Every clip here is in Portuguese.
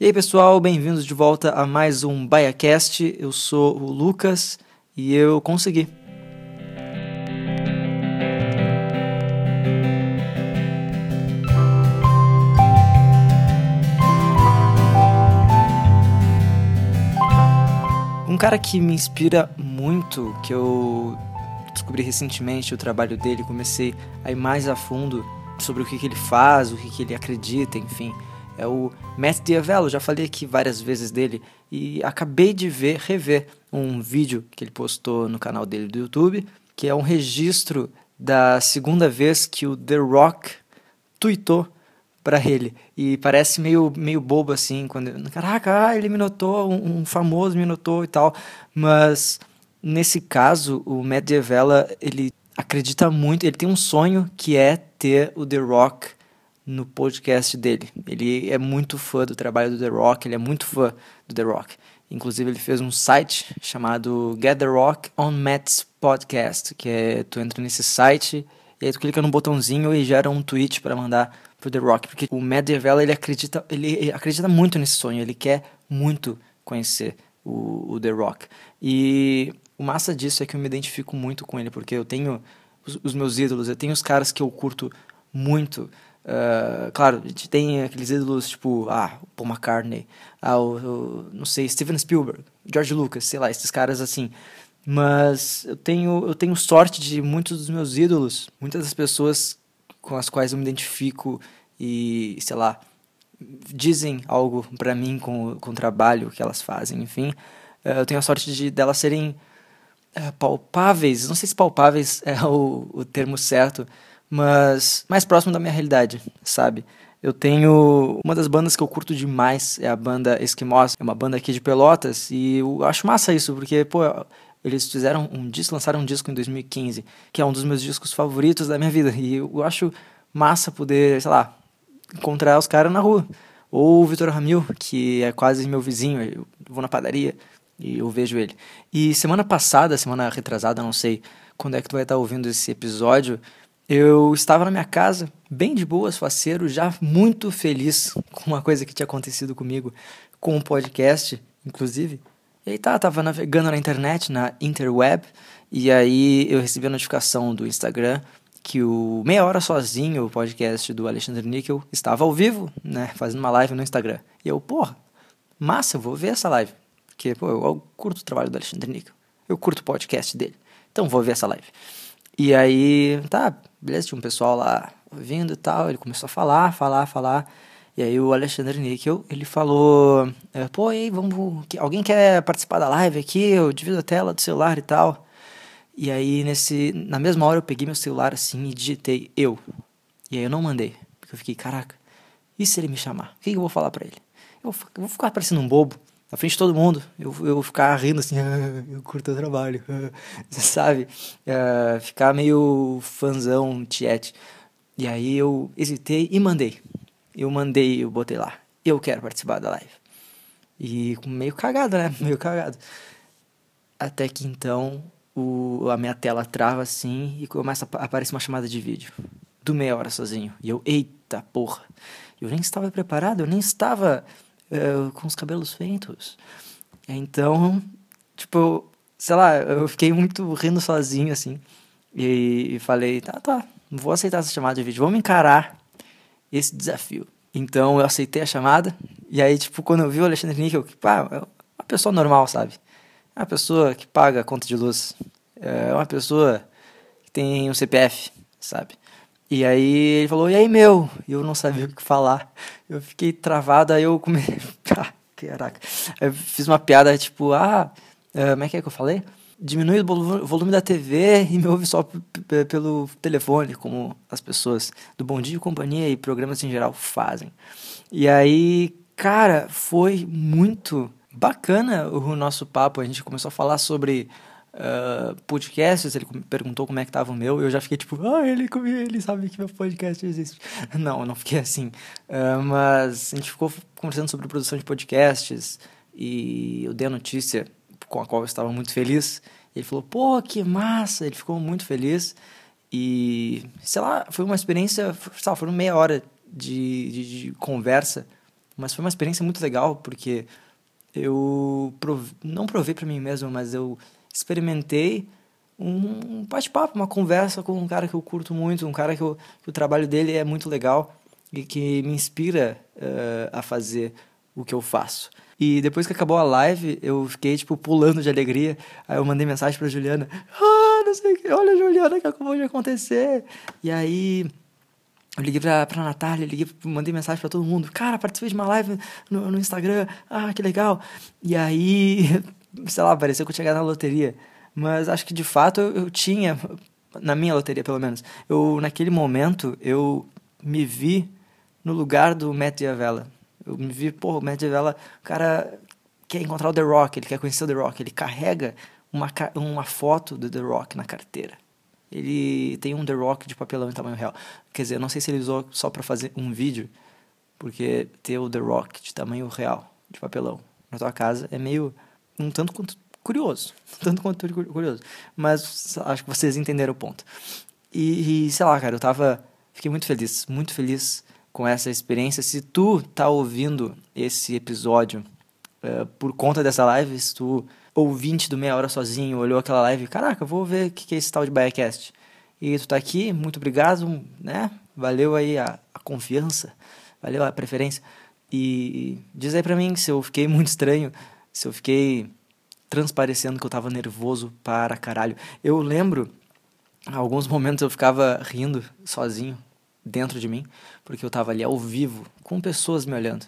E aí pessoal, bem-vindos de volta a mais um BaiaCast. Eu sou o Lucas e eu consegui. Um cara que me inspira muito, que eu descobri recentemente o trabalho dele, comecei a ir mais a fundo sobre o que, que ele faz, o que, que ele acredita, enfim é o Matt Diavello, já falei aqui várias vezes dele e acabei de ver, rever um vídeo que ele postou no canal dele do YouTube, que é um registro da segunda vez que o The Rock tweetou para ele. E parece meio, meio bobo assim, quando. Caraca, ah, ele me notou, um, um, famoso me notou e tal. Mas nesse caso, o Matt Diavella, ele acredita muito, ele tem um sonho que é ter o The Rock no podcast dele. Ele é muito fã do trabalho do The Rock, ele é muito fã do The Rock. Inclusive ele fez um site chamado Get The Rock on Matt's Podcast, que é tu entra nesse site e aí tu clica no botãozinho e gera um tweet para mandar pro The Rock, porque o Matt Devella, ele acredita, ele acredita muito nesse sonho, ele quer muito conhecer o, o The Rock. E o massa disso é que eu me identifico muito com ele, porque eu tenho os, os meus ídolos, eu tenho os caras que eu curto muito, Uh, claro, a gente tem aqueles ídolos tipo, ah, Paul McCartney, ah, o, o, não sei, Steven Spielberg, George Lucas, sei lá, esses caras assim. Mas eu tenho, eu tenho sorte de muitos dos meus ídolos, muitas das pessoas com as quais eu me identifico e, sei lá, dizem algo para mim com, com o trabalho que elas fazem, enfim. Uh, eu tenho a sorte de delas serem uh, palpáveis, não sei se palpáveis é o, o termo certo, mas mais próximo da minha realidade, sabe? Eu tenho uma das bandas que eu curto demais, é a banda Esquimós, é uma banda aqui de Pelotas, e eu acho massa isso, porque, pô, eles fizeram um disco, lançaram um disco em 2015, que é um dos meus discos favoritos da minha vida, e eu acho massa poder, sei lá, encontrar os caras na rua. Ou o Vitor Ramil, que é quase meu vizinho, eu vou na padaria e eu vejo ele. E semana passada, semana retrasada, não sei quando é que tu vai estar ouvindo esse episódio, eu estava na minha casa, bem de boas, faceiro, já muito feliz com uma coisa que tinha acontecido comigo, com um podcast, inclusive. E aí tá, tava navegando na internet, na interweb, e aí eu recebi a notificação do Instagram que o Meia Hora Sozinho, o podcast do Alexandre Níquel, estava ao vivo, né, fazendo uma live no Instagram. E eu, porra, massa, eu vou ver essa live. Porque, pô, eu curto o trabalho do Alexandre Níquel. Eu curto o podcast dele. Então vou ver essa live. E aí, tá, beleza, tinha um pessoal lá ouvindo e tal, ele começou a falar, falar, falar. E aí o Alexandre Níquel, ele falou, é, pô, aí, vamos, alguém quer participar da live aqui? Eu divido a tela do celular e tal. E aí, nesse, na mesma hora, eu peguei meu celular assim e digitei eu. E aí eu não mandei, porque eu fiquei, caraca, e se ele me chamar? O que eu vou falar para ele? Eu vou ficar parecendo um bobo na frente de todo mundo, eu, eu ficar rindo assim, ah, eu curto o trabalho, sabe? Uh, ficar meio fanzão, tiete. E aí eu hesitei e mandei. Eu mandei, eu botei lá, eu quero participar da live. E meio cagado, né? Meio cagado. Até que então o, a minha tela trava assim e começa a aparecer uma chamada de vídeo. Do meia hora sozinho. E eu, eita porra. Eu nem estava preparado, eu nem estava uh, com os cabelos feitos. Então, tipo, sei lá, eu fiquei muito rindo sozinho, assim. E, e falei, tá, tá, vou aceitar essa chamada de vídeo, vamos encarar esse desafio. Então eu aceitei a chamada, e aí, tipo, quando eu vi o Alexandre Níquel, que, pá, é uma pessoa normal, sabe? É uma pessoa que paga a conta de luz, é uma pessoa que tem um CPF, sabe? E aí ele falou, e aí, meu? E eu não sabia o que falar. Eu fiquei travado, aí eu comecei. ah, caraca. Eu fiz uma piada tipo, ah, uh, como é que é que eu falei? Diminui o volume da TV e me ouve só pelo telefone, como as pessoas do Bom Dia e Companhia e programas em geral fazem. E aí, cara, foi muito bacana o nosso papo. A gente começou a falar sobre uh, podcasts, ele perguntou como é que tava o meu, eu já fiquei tipo, ah, ele, ele sabe que meu podcast existe. Não, eu não fiquei assim. Uh, mas a gente ficou conversando sobre produção de podcasts, e eu dei a notícia com a qual eu estava muito feliz. Ele falou, pô, que massa! Ele ficou muito feliz. E, sei lá, foi uma experiência, sei lá, foram meia hora de, de, de conversa Mas foi uma experiência muito legal, porque eu prov... não provei para mim mesmo, mas eu experimentei um bate-papo, uma conversa com um cara que eu curto muito, um cara que, eu, que o trabalho dele é muito legal e que me inspira uh, a fazer o que eu faço. E depois que acabou a live, eu fiquei, tipo, pulando de alegria. Aí eu mandei mensagem pra Juliana. Ah, não sei o que. Olha, Juliana, que acabou de acontecer. E aí... Eu liguei pra, pra Natália, liguei, mandei mensagem pra todo mundo. Cara, participei de uma live no, no Instagram. Ah, que legal. E aí, sei lá, pareceu que eu tinha ganhado na loteria. Mas acho que de fato eu, eu tinha, na minha loteria pelo menos, eu naquele momento eu me vi no lugar do Matt Diavela. Eu me vi, pô, o Matt Diavela, o cara quer encontrar o The Rock, ele quer conhecer o The Rock, ele carrega uma, uma foto do The Rock na carteira. Ele tem um The Rock de papelão em tamanho real. Quer dizer, eu não sei se ele usou só para fazer um vídeo, porque ter o The Rock de tamanho real, de papelão, na tua casa é meio um tanto quanto curioso. Tanto quanto curioso. Mas acho que vocês entenderam o ponto. E, e, sei lá, cara, eu tava. Fiquei muito feliz, muito feliz com essa experiência. Se tu tá ouvindo esse episódio uh, por conta dessa live, se tu ouvinte do Meia Hora Sozinho olhou aquela live, caraca, vou ver o que é esse tal de Biacast. E tu tá aqui, muito obrigado, né? Valeu aí a, a confiança, valeu a preferência. E diz aí pra mim se eu fiquei muito estranho, se eu fiquei transparecendo que eu tava nervoso para caralho. Eu lembro, alguns momentos eu ficava rindo sozinho, dentro de mim, porque eu tava ali ao vivo, com pessoas me olhando.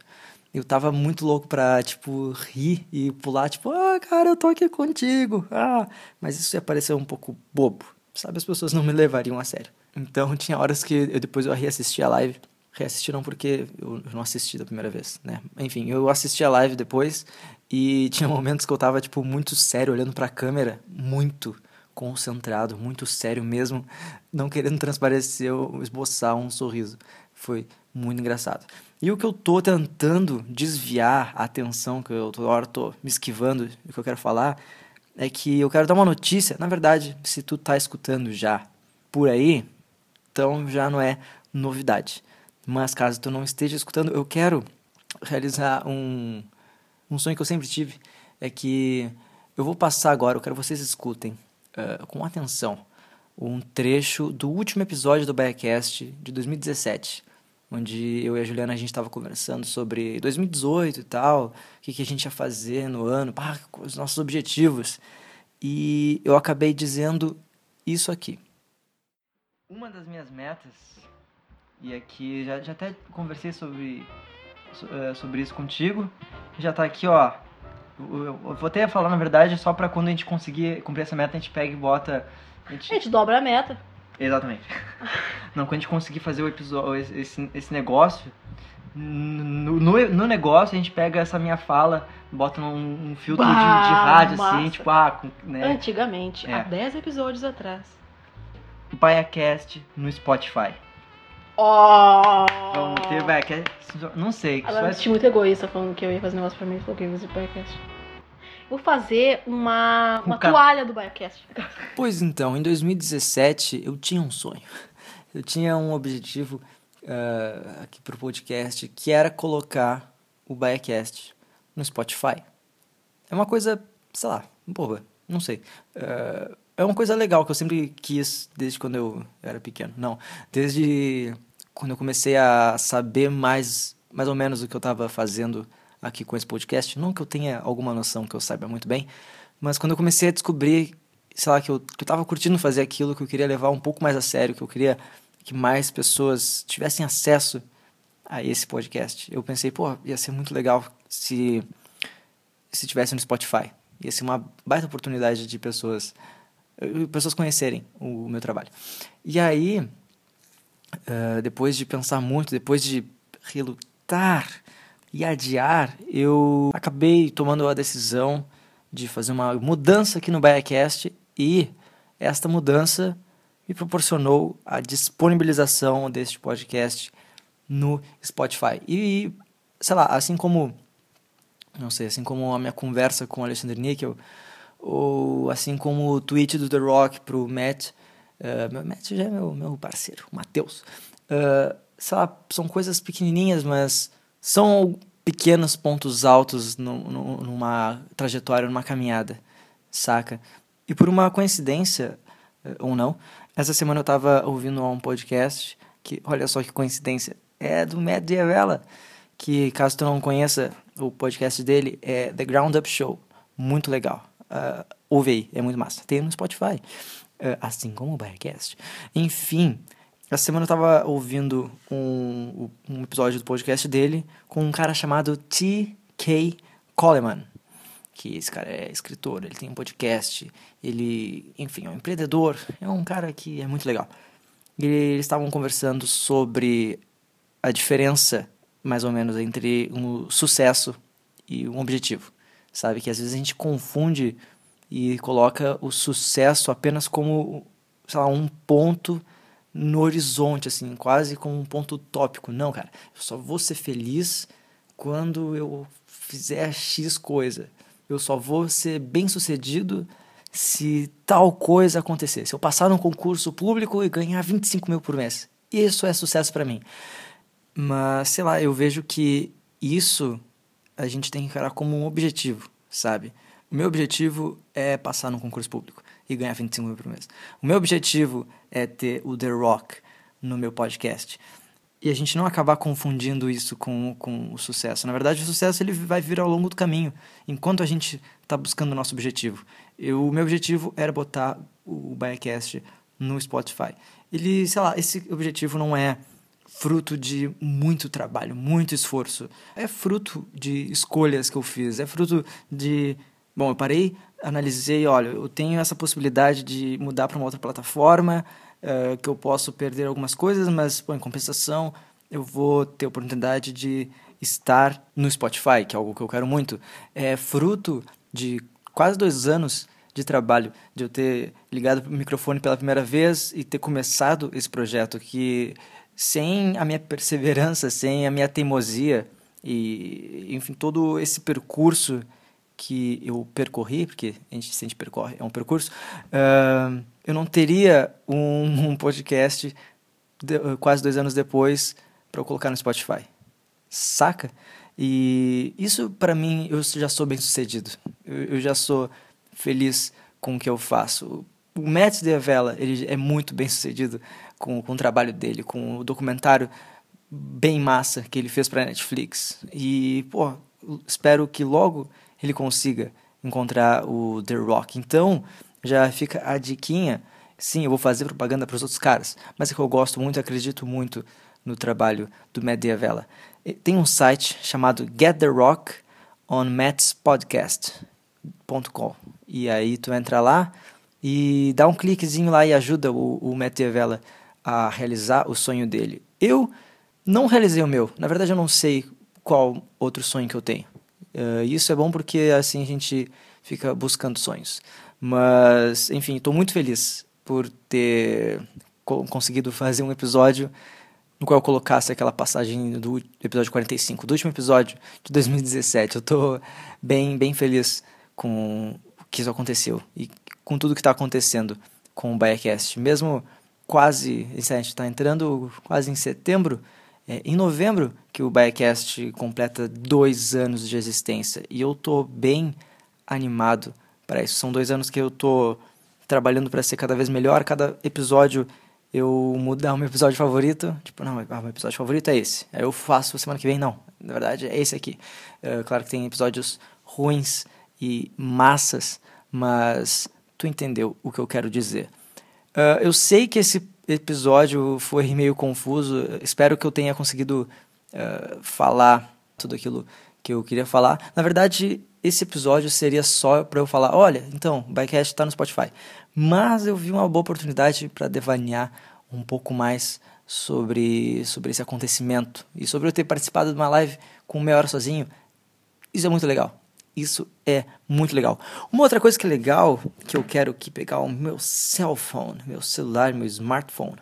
Eu tava muito louco pra, tipo, rir e pular, tipo, ah, cara, eu tô aqui contigo. Ah, mas isso ia parecer um pouco bobo, sabe? As pessoas não me levariam a sério. Então tinha horas que eu depois eu reassisti a live. Reassisti não porque eu não assisti da primeira vez, né? Enfim, eu assisti a live depois e tinha momentos que eu tava, tipo, muito sério, olhando pra câmera, muito concentrado, muito sério mesmo, não querendo transparecer ou esboçar um sorriso. Foi muito engraçado. E o que eu tô tentando desviar a atenção, que eu toda hora tô me esquivando do que eu quero falar, é que eu quero dar uma notícia. Na verdade, se tu tá escutando já por aí, então já não é novidade. Mas caso tu não esteja escutando, eu quero realizar um um sonho que eu sempre tive é que eu vou passar agora, eu quero que vocês escutem uh, com atenção um trecho do último episódio do Biacast de 2017, onde eu e a Juliana a gente estava conversando sobre 2018 e tal, o que, que a gente ia fazer no ano, pá, os nossos objetivos. E eu acabei dizendo isso aqui. Uma das minhas metas, e aqui já, já até conversei sobre sobre isso contigo. Já tá aqui, ó. Eu, vou até falar, na verdade, só pra quando a gente conseguir cumprir essa meta, a gente pega e bota. A gente, a gente dobra a meta. Exatamente. Não, quando a gente conseguir fazer o episódio, esse, esse negócio, no, no, no, negócio a gente pega essa minha fala, bota num um filtro bah, de, de, rádio, massa. assim, tipo, ah, né? Antigamente, é. há 10 episódios atrás. PaiaCast no Spotify. Oh! Vamos ter back. É, não sei. Ela me senti muito egoísta falando que eu ia fazer um negócio pra mim e falou que ia fazer Biacast. Vou fazer uma, uma toalha do Biacast. Pois então, em 2017 eu tinha um sonho. Eu tinha um objetivo uh, aqui pro podcast que era colocar o Biacast no Spotify. É uma coisa, sei lá, boba, não sei. Uh, é uma coisa legal que eu sempre quis desde quando eu era pequeno. Não, desde quando eu comecei a saber mais, mais ou menos o que eu estava fazendo aqui com esse podcast, não que eu tenha alguma noção que eu saiba muito bem, mas quando eu comecei a descobrir, sei lá, que eu, que eu curtindo fazer aquilo, que eu queria levar um pouco mais a sério, que eu queria que mais pessoas tivessem acesso a esse podcast, eu pensei, pô, ia ser muito legal se, se tivesse no Spotify. Ia ser uma baita oportunidade de pessoas, pessoas conhecerem o meu trabalho. E aí, uh, depois de pensar muito, depois de relutar e adiar, eu acabei tomando a decisão de fazer uma mudança aqui no Biacast e esta mudança me proporcionou a disponibilização deste podcast no Spotify. E, sei lá, assim como, não sei, assim como a minha conversa com o Alexandre Níquel, ou assim como o tweet do The Rock pro Matt, Uh, meu Matt já é meu, meu parceiro, Matheus. Uh, sei lá, são coisas pequenininhas, mas são pequenos pontos altos no, no, numa trajetória, numa caminhada, saca? E por uma coincidência, eh, ou não, essa semana eu estava ouvindo um podcast que, olha só que coincidência, é do Matt Diavela, que caso tu não conheça, o podcast dele é The Ground Up Show, muito legal. Uh, ouve aí, é muito massa. Tem no Spotify, assim como o Biacast. Enfim, essa semana eu tava ouvindo um, um episódio do podcast dele com um cara chamado T.K. Coleman. Que esse cara é escritor, ele tem um podcast, ele, enfim, é um empreendedor, é um cara que é muito legal. E eles estavam conversando sobre a diferença, mais ou menos, entre um sucesso e um objetivo. Sabe? Que às vezes a gente confunde e coloca o sucesso apenas como, sei lá, um ponto no horizonte, assim, quase como um ponto utópico. Não, cara, eu só vou ser feliz quando eu fizer X coisa. Eu só vou ser bem sucedido se tal coisa acontecer. Se eu passar num concurso público e ganhar 25 mil por mês. Isso é sucesso para mim. Mas, sei lá, eu vejo que isso a gente tem que encarar como um objetivo, sabe? O meu objetivo é passar num concurso público e ganhar 25 mil por mês. O meu objetivo é ter o The Rock no meu podcast. E a gente não acabar confundindo isso com, com o sucesso. Na verdade, o sucesso ele vai vir ao longo do caminho, enquanto a gente está buscando o nosso objetivo. Eu, o meu objetivo era botar o Biacast no Spotify. Ele, sei lá, esse objetivo não é fruto de muito trabalho, muito esforço. É fruto de escolhas que eu fiz, é fruto de. Bom, eu parei, analisei, olha, eu tenho essa possibilidade de mudar para uma outra plataforma, uh, que eu posso perder algumas coisas, mas, em compensação, eu vou ter a oportunidade de estar no Spotify, que é algo que eu quero muito. É fruto de quase dois anos de trabalho, de eu ter ligado o microfone pela primeira vez e ter começado esse projeto que sem a minha perseverança, sem a minha teimosia e, enfim, todo esse percurso que eu percorri, porque a gente, se a gente percorre, é um percurso, uh, eu não teria um, um podcast de, uh, quase dois anos depois para eu colocar no Spotify. Saca? E isso, para mim, eu já sou bem sucedido. Eu, eu, já sou feliz com o que eu faço. O Matt Diavela, ele é muito bem sucedido com, com o trabalho dele, com o documentário bem massa que ele fez para Netflix. E, pô, espero que logo ele consiga encontrar o The Rock. Então, já fica a diquinha. Sim, eu vou fazer propaganda para os outros caras, mas é que eu gosto muito, acredito muito no trabalho do Matt Diavela. Tem um site chamado Get the Rock on Podcast.com. E aí tu entra lá e dá um cliquezinho lá e ajuda o, o Matt Diavela a realizar o sonho dele. Eu não realizei o meu. Na verdade, eu não sei qual outro sonho que eu tenho. Uh, isso é bom porque assim a gente fica buscando sonhos. Mas, enfim, estou muito feliz por ter co conseguido fazer um episódio no qual eu colocasse aquela passagem do episódio 45, do último episódio de 2017. Eu estou bem, bem feliz com o que isso aconteceu e com tudo que está acontecendo com o Biacast. Mesmo quase, a gente está entrando quase em setembro, é, em novembro que o Biacast completa dois anos de existência e eu tô bem animado para isso. São dois anos que eu tô trabalhando para ser cada vez melhor. Cada episódio eu mudar o meu episódio favorito. Tipo, não, ah, meu episódio favorito é esse. Aí eu faço semana que vem, não. Na verdade, é esse aqui. É, claro que tem episódios ruins e massas, mas tu entendeu o que eu quero dizer. Uh, eu sei que esse episódio foi meio confuso. Espero que eu tenha conseguido uh, falar tudo aquilo que eu queria falar. Na verdade, esse episódio seria só para eu falar: olha, então, Bycast está no Spotify. Mas eu vi uma boa oportunidade para devanear um pouco mais sobre, sobre esse acontecimento e sobre eu ter participado de uma live com meia hora sozinho. Isso é muito legal. Isso é muito legal. Uma outra coisa que é legal, que eu quero aqui pegar o meu cell phone, meu celular, meu smartphone,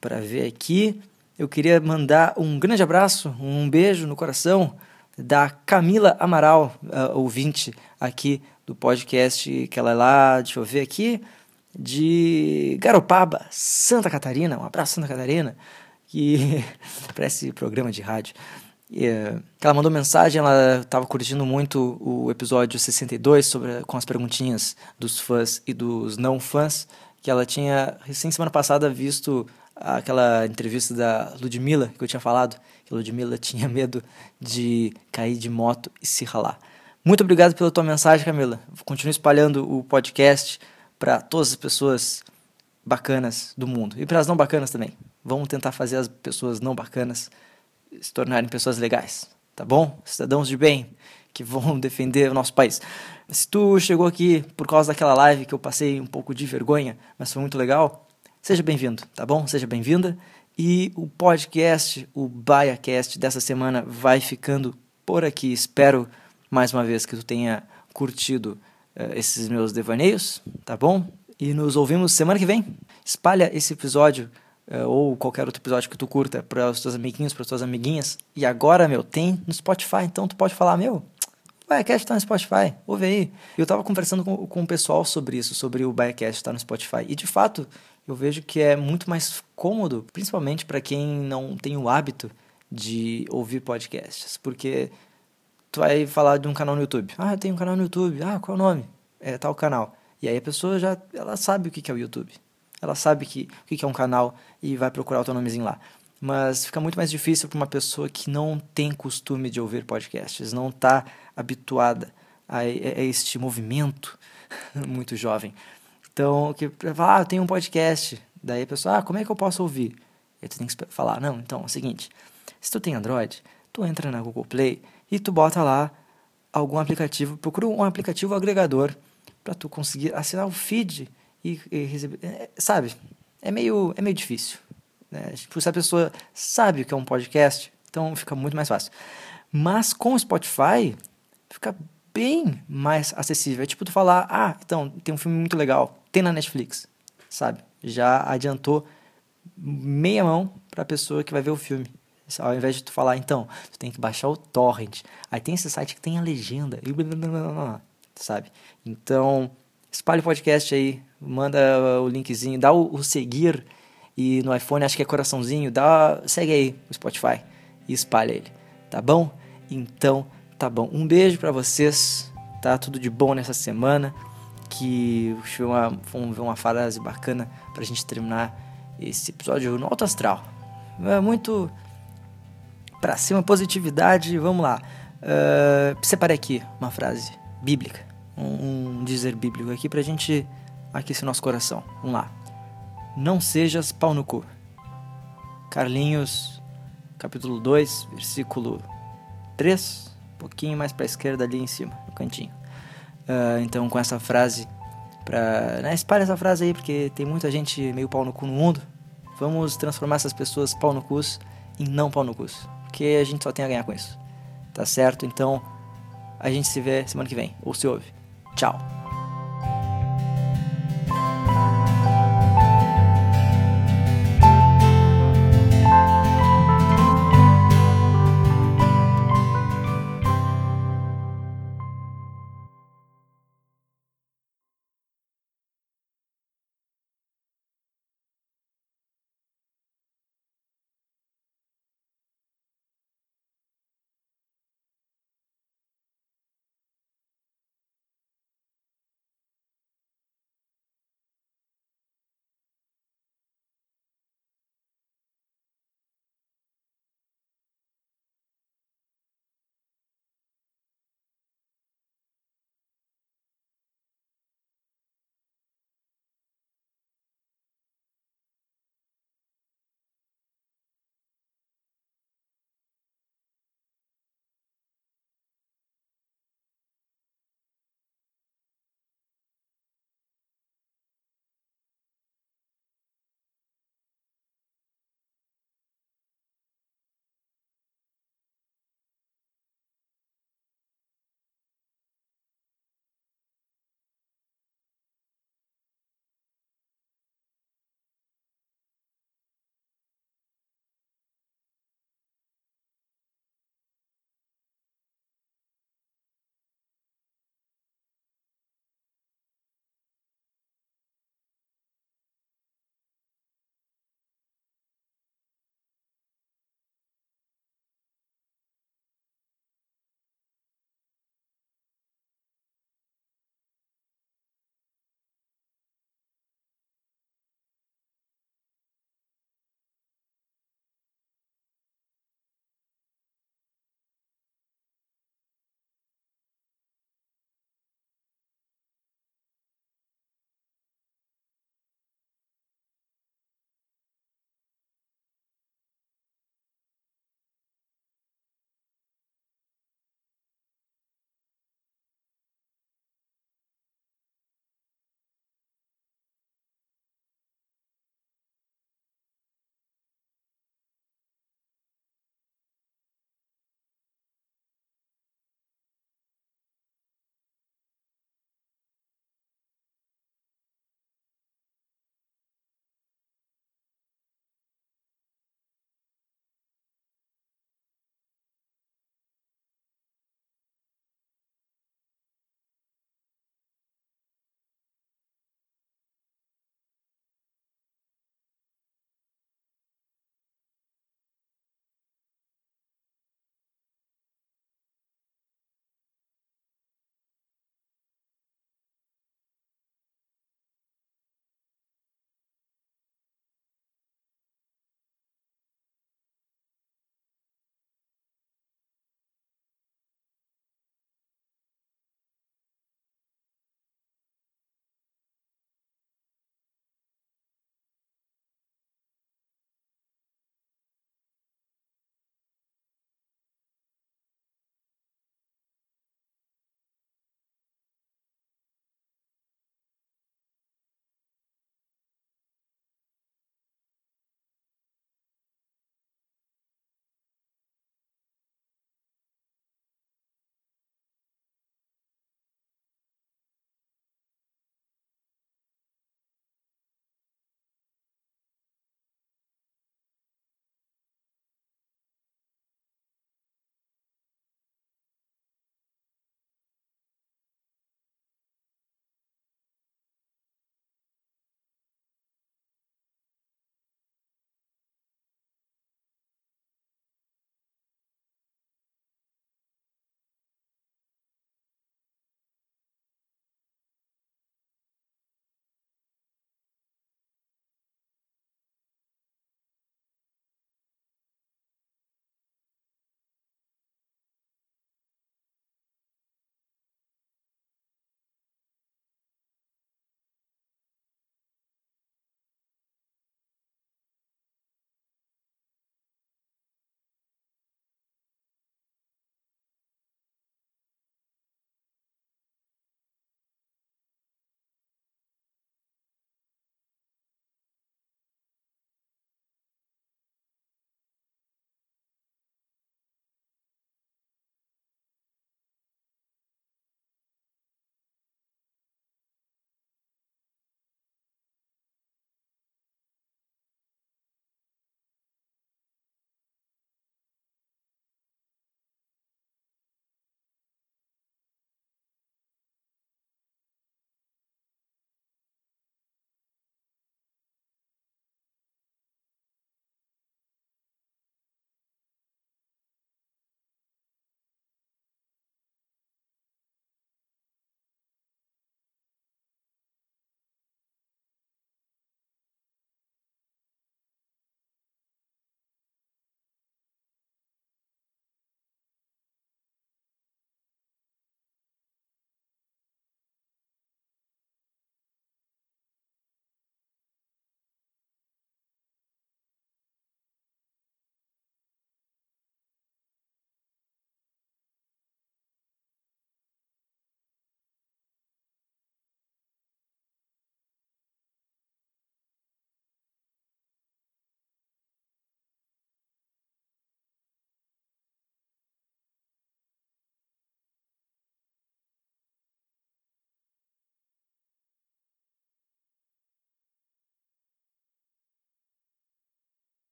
para ver aqui. Eu queria mandar um grande abraço, um beijo no coração da Camila Amaral, uh, ouvinte aqui do podcast, que ela é lá, deixa eu ver aqui, de Garopaba, Santa Catarina. Um abraço, Santa Catarina, que parece programa de rádio. Uh, ela mandou mensagem, ela estava curtindo muito o episódio 62 sobre, com as perguntinhas dos fãs e dos não fãs, que ela tinha, recém semana passada, visto aquela entrevista da Ludmilla, que eu tinha falado, que a Ludmilla tinha medo de cair de moto e se ralar. Muito obrigado pela tua mensagem, Camila. Continue espalhando o podcast para todas as pessoas bacanas do mundo e para as não bacanas também. Vamos tentar fazer as pessoas não bacanas se tornarem pessoas legais, tá bom? Cidadãos de bem que vão defender o nosso país. Se tu chegou aqui por causa daquela live que eu passei um pouco de vergonha, mas foi muito legal, seja bem-vindo, tá bom? Seja bem-vinda. E o podcast, o BaiaCast dessa semana vai ficando por aqui. Espero mais uma vez que tu tenha curtido uh, esses meus devaneios, tá bom? E nos ouvimos semana que vem. Espalha esse episódio ou qualquer outro episódio que tu curta para os teus amiguinhos, para as tuas amiguinhas. E agora, meu, tem no Spotify, então tu pode falar, meu, Biacast tá no Spotify, ouve aí. Eu tava conversando com, com o pessoal sobre isso, sobre o Biacast estar tá no Spotify. E de fato, eu vejo que é muito mais cômodo, principalmente para quem não tem o hábito de ouvir podcasts, porque tu vai falar de um canal no YouTube. Ah, tem um canal no YouTube. Ah, qual é o nome? É tal canal. E aí a pessoa já ela sabe o que é o YouTube. Ela sabe que, o que é um canal e vai procurar o teu nomezinho lá. Mas fica muito mais difícil para uma pessoa que não tem costume de ouvir podcasts, não está habituada a, a, este movimento muito jovem. Então, que ah, eu tenho um podcast. Daí a pessoa, ah, como é que eu posso ouvir? E tu tem que falar, não, então é o seguinte, se tu tem Android, tu entra na Google Play e tu bota lá algum aplicativo, procura um aplicativo agregador para tu conseguir assinar o feed e, e receber, é, sabe? É meio é meio difícil, né? Tipo, se a pessoa sabe o que é um podcast, então fica muito mais fácil. Mas com o Spotify fica bem mais acessível. É tipo tu falar, ah, então tem um filme muito legal, tem na Netflix, sabe? Já adiantou meia mão para a pessoa que vai ver o filme. Ao invés de tu falar, então, tu tem que baixar o torrent. Aí tem esse site que tem a legenda e blá, blá, blá, blá, sabe? Então, espalhe o podcast aí, manda o linkzinho, dá o, o, seguir e no iPhone acho que é coraçãozinho, dá, segue aí o Spotify e espalha ele, tá bom? Então, tá bom. Um beijo para vocês, tá tudo de bom nessa semana, que foi uma, ver uma frase bacana pra gente terminar esse episódio no alto astral. É muito para cima, positividade, vamos lá. Uh, separei aqui uma frase bíblica, um, dizer bíblico aqui pra gente aquecer nosso coração. Vamos lá. Não sejas pau no cu. Carlinhos, capítulo 2, versículo 3, um pouquinho mais para a esquerda ali em cima, no cantinho. Uh, então, com essa frase, pra, né, espalha essa frase aí, porque tem muita gente meio pau no cu no mundo. Vamos transformar essas pessoas pau no cu em não pau no cu porque a gente só tem a ganhar com isso. Tá certo? Então, a gente se vê semana que vem, ou se ouve. 找。